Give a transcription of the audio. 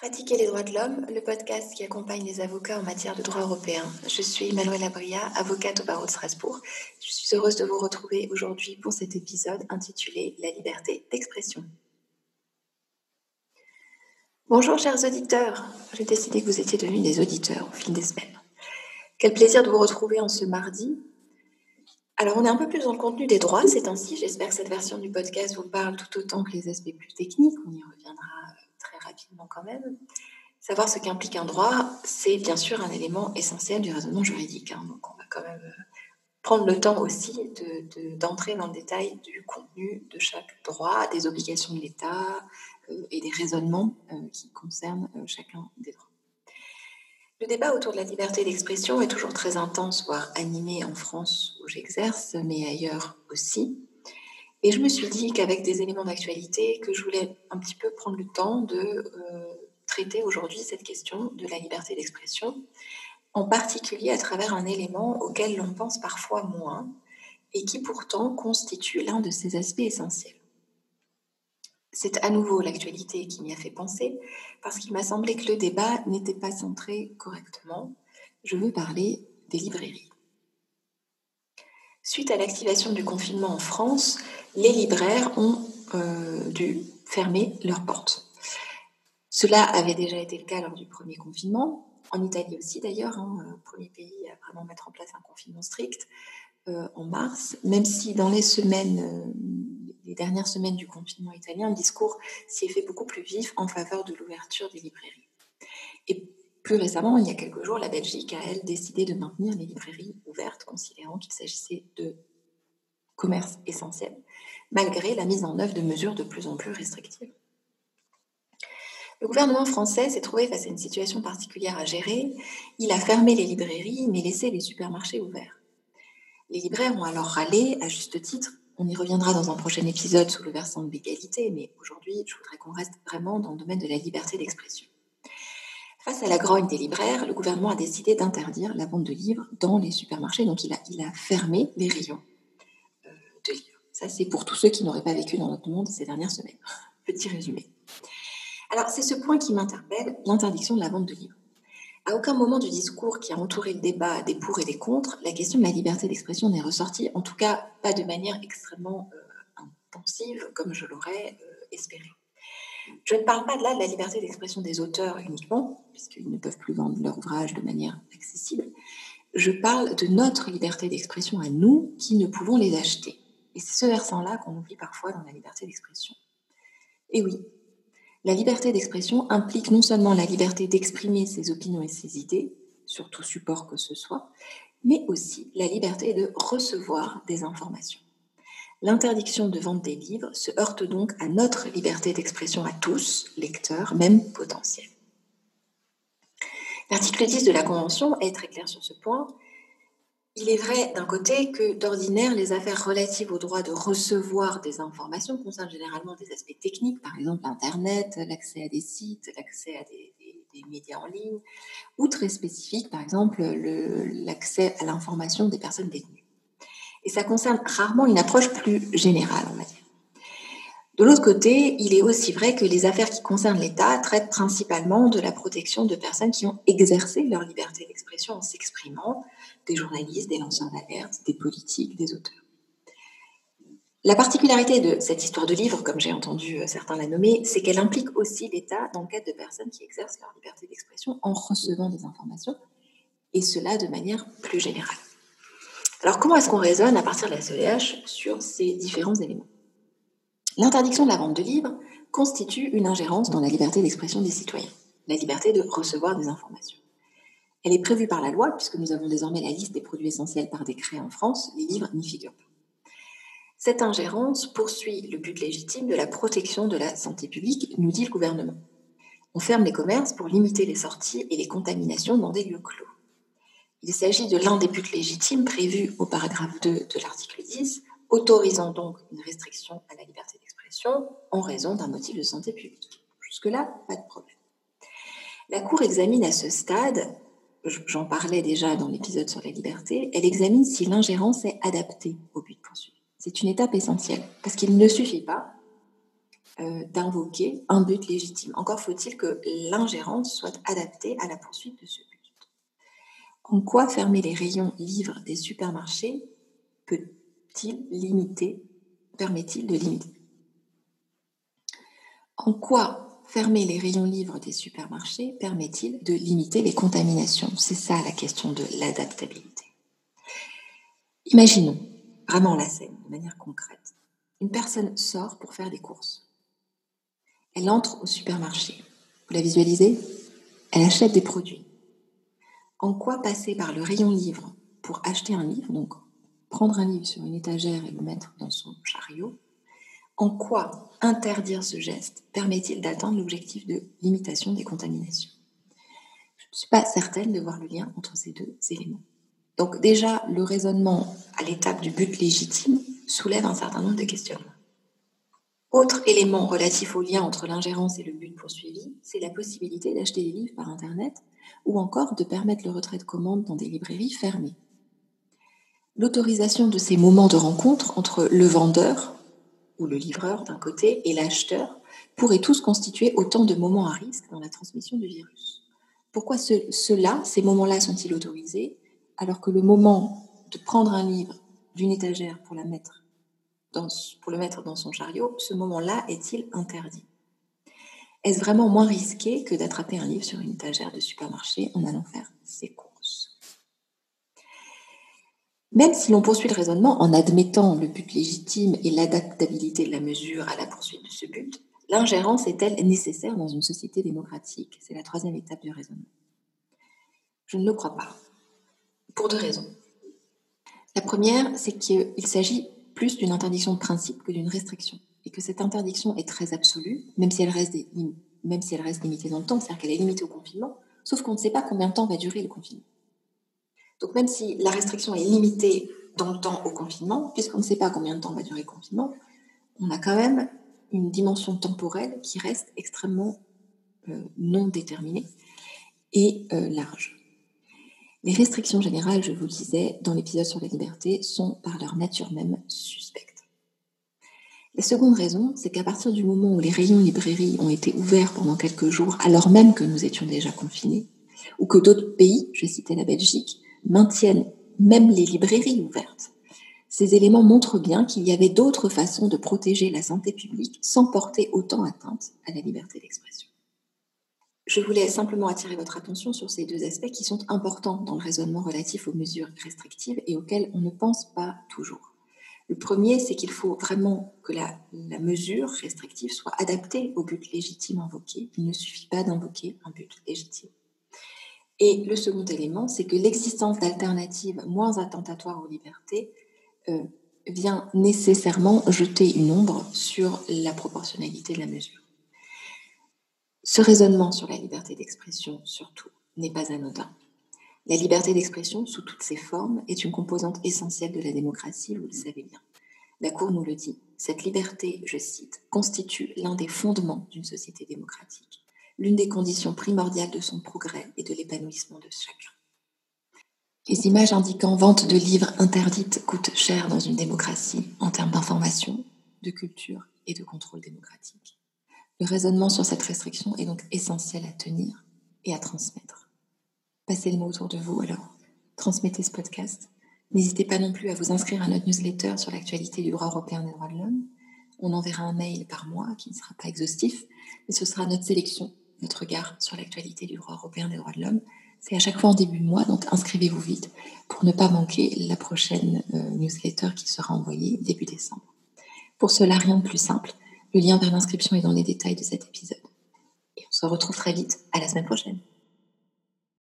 Pratiquer les droits de l'homme, le podcast qui accompagne les avocats en matière de droit européen. Je suis Manuela Bria, avocate au barreau de Strasbourg. Je suis heureuse de vous retrouver aujourd'hui pour cet épisode intitulé La liberté d'expression. Bonjour chers auditeurs, j'ai décidé que vous étiez devenus des auditeurs au fil des semaines. Quel plaisir de vous retrouver en ce mardi. Alors on est un peu plus dans le contenu des droits ces temps-ci, j'espère que cette version du podcast vous parle tout autant que les aspects plus techniques, on y reviendra rapidement quand même. Savoir ce qu'implique un droit, c'est bien sûr un élément essentiel du raisonnement juridique. Hein. Donc on va quand même euh, prendre le temps aussi d'entrer de, dans le détail du contenu de chaque droit, des obligations de l'État euh, et des raisonnements euh, qui concernent chacun des droits. Le débat autour de la liberté d'expression est toujours très intense, voire animé en France où j'exerce, mais ailleurs aussi. Et je me suis dit qu'avec des éléments d'actualité, que je voulais un petit peu prendre le temps de euh, traiter aujourd'hui cette question de la liberté d'expression, en particulier à travers un élément auquel l'on pense parfois moins et qui pourtant constitue l'un de ses aspects essentiels. C'est à nouveau l'actualité qui m'y a fait penser, parce qu'il m'a semblé que le débat n'était pas centré correctement. Je veux parler des librairies. Suite à l'activation du confinement en France, les libraires ont euh, dû fermer leurs portes. Cela avait déjà été le cas lors du premier confinement, en Italie aussi d'ailleurs, hein, euh, premier pays à vraiment mettre en place un confinement strict euh, en mars, même si dans les semaines, les dernières semaines du confinement italien, le discours s'y est fait beaucoup plus vif en faveur de l'ouverture des librairies. Plus récemment, il y a quelques jours, la Belgique a, elle, décidé de maintenir les librairies ouvertes, considérant qu'il s'agissait de commerce essentiel, malgré la mise en œuvre de mesures de plus en plus restrictives. Le gouvernement français s'est trouvé face à une situation particulière à gérer. Il a fermé les librairies, mais laissé les supermarchés ouverts. Les libraires ont alors râlé, à juste titre. On y reviendra dans un prochain épisode sous le versant de l'égalité, mais aujourd'hui, je voudrais qu'on reste vraiment dans le domaine de la liberté d'expression. Face à la grogne des libraires, le gouvernement a décidé d'interdire la vente de livres dans les supermarchés. Donc, il a, fermé les rayons euh, de livres. Ça, c'est pour tous ceux qui n'auraient pas vécu dans notre monde ces dernières semaines. Petit résumé. Alors, c'est ce point qui m'interpelle, l'interdiction de la vente de livres. À aucun moment du discours qui a entouré le débat des pour et des contre, la question de la liberté d'expression n'est ressortie, en tout cas pas de manière extrêmement euh, intensive comme je l'aurais euh, espéré. Je ne parle pas de la liberté d'expression des auteurs uniquement, puisqu'ils ne peuvent plus vendre leur ouvrage de manière accessible. Je parle de notre liberté d'expression à nous qui ne pouvons les acheter. Et c'est ce versant-là qu'on oublie parfois dans la liberté d'expression. Et oui, la liberté d'expression implique non seulement la liberté d'exprimer ses opinions et ses idées, sur tout support que ce soit, mais aussi la liberté de recevoir des informations. L'interdiction de vente des livres se heurte donc à notre liberté d'expression à tous, lecteurs, même potentiels. L'article 10 de la Convention est très clair sur ce point. Il est vrai d'un côté que d'ordinaire, les affaires relatives au droit de recevoir des informations concernent généralement des aspects techniques, par exemple Internet, l'accès à des sites, l'accès à des, médias en ligne, ou très spécifiques, par exemple l'accès à l'information des personnes détenues. Et ça concerne rarement une approche plus générale, on va dire. De l'autre côté, il est aussi vrai que les affaires qui concernent l'État traitent principalement de la protection de personnes qui ont exercé leur liberté d'expression en s'exprimant, des journalistes, des lanceurs d'alerte, des politiques, des auteurs. La particularité de cette histoire de livre, comme j'ai entendu euh, certains la nommer, c'est qu'elle implique aussi l'État dans le cadre de personnes qui exercent leur liberté d'expression en recevant des informations, et cela de manière plus générale. Alors comment est-ce qu'on raisonne à partir de la CEDH sur ces différents éléments? L'interdiction de la vente de livres constitue une ingérence dans la liberté d'expression des citoyens, la liberté de recevoir des informations. Elle est prévue par la loi, puisque nous avons désormais la liste des produits essentiels par décret en France, les livres n'y figurent pas. Cette ingérence poursuit le but légitime de la protection de la santé publique, nous dit le gouvernement. On ferme les commerces pour limiter les sorties et les contaminations dans des lieux clos. Il s'agit de l'un des buts légitimes prévus au paragraphe 2 de l'article 10, autorisant donc une restriction à la liberté d'expression en raison d'un motif de santé publique. Jusque-là, pas de problème. La Cour examine à ce stade, j'en parlais déjà dans l'épisode sur la liberté, elle examine si l'ingérence est adaptée au but poursuivi. C'est une étape essentielle, parce qu'il ne suffit pas euh, d'invoquer un but légitime. Encore faut-il que l'ingérence soit adaptée à la poursuite de ce but. En quoi fermer les rayons livres des supermarchés peut-il limiter, permet-il de limiter? En quoi fermer les rayons livres des supermarchés permet-il de limiter les contaminations? C'est ça la question de l'adaptabilité. Imaginons vraiment la scène de manière concrète. Une personne sort pour faire des courses. Elle entre au supermarché. Vous la visualisez? Elle achète des produits. En quoi passer par le rayon livre pour acheter un livre, donc prendre un livre sur une étagère et le mettre dans son chariot, en quoi interdire ce geste permet-il d'atteindre l'objectif de limitation des contaminations? Je ne suis pas certaine de voir le lien entre ces deux éléments. Donc déjà, le raisonnement à l'étape du but légitime soulève un certain nombre de questionnements. Autre élément relatif au lien entre l'ingérence et le but poursuivi, c'est la possibilité d'acheter des livres par Internet ou encore de permettre le retrait de commandes dans des librairies fermées. L'autorisation de ces moments de rencontre entre le vendeur ou le livreur d'un côté et l'acheteur pourrait tous constituer autant de moments à risque dans la transmission du virus. Pourquoi ceux-là, ces moments-là sont-ils autorisés alors que le moment de prendre un livre d'une étagère pour, la mettre pour le mettre dans son chariot, ce moment-là est-il interdit? Est-ce vraiment moins risqué que d'attraper un livre sur une étagère de supermarché en allant faire ses courses? Même si l'on poursuit le raisonnement en admettant le but légitime et l'adaptabilité de la mesure à la poursuite de ce but, l'ingérence est-elle nécessaire dans une société démocratique? C'est la troisième étape du raisonnement. Je ne le crois pas pour deux raisons. La première, c'est qu'il s'agit plus d'une interdiction de principe que d'une restriction, et que cette interdiction est très absolue, même si elle reste, même si elle reste limitée dans le temps, c'est-à-dire qu'elle est limitée au confinement, sauf qu'on ne sait pas combien de temps va durer le confinement. Donc même si la restriction est limitée dans le temps au confinement, puisqu'on ne sait pas combien de temps va durer le confinement, on a quand même une dimension temporelle qui reste extrêmement euh, non déterminée et euh, large. Les restrictions générales, je vous le disais dans l'épisode sur la liberté, sont par leur nature même suspectes. La seconde raison, c'est qu'à partir du moment où les rayons librairies ont été ouverts pendant quelques jours, alors même que nous étions déjà confinés, ou que d'autres pays, je citais la Belgique, maintiennent même les librairies ouvertes, ces éléments montrent bien qu'il y avait d'autres façons de protéger la santé publique sans porter autant atteinte à la liberté d'expression. Je voulais simplement attirer votre attention sur ces deux aspects qui sont importants dans le raisonnement relatif aux mesures restrictives et auxquels on ne pense pas toujours. Le premier, c'est qu'il faut vraiment que la, mesure restrictive soit adaptée au but légitime invoqué. Il ne suffit pas d'invoquer un but légitime. Et le second élément, c'est que l'existence d'alternatives moins attentatoires aux libertés euh, vient nécessairement jeter une ombre sur la proportionnalité de la mesure. Ce raisonnement sur la liberté d'expression, surtout, n'est pas anodin. La liberté d'expression, sous toutes ses formes, est une composante essentielle de la démocratie, vous le savez bien. La Cour nous le dit, cette liberté, je cite, constitue l'un des fondements d'une société démocratique, l'une des conditions primordiales de son progrès et de l'épanouissement de chacun. Les images indiquant vente de livres interdites coûtent cher dans une démocratie en termes d'information, de culture et de contrôle démocratique. Le raisonnement sur cette restriction est donc essentiel à tenir et à transmettre. Passez le mot autour de vous alors. Transmettez ce podcast. N'hésitez pas non plus à vous inscrire à notre newsletter sur l'actualité du droit européen des droits de l'homme. On enverra un mail par mois qui ne sera pas exhaustif, mais ce sera notre sélection, notre regard sur l'actualité du droit européen des droits de l'homme. C'est à chaque fois en début de mois, donc inscrivez-vous vite pour ne pas manquer la prochaine euh, newsletter qui sera envoyée début décembre. Pour cela, rien de plus simple le lien vers l'inscription est dans les détails de cet épisode. Et on se retrouve très vite. À la semaine prochaine.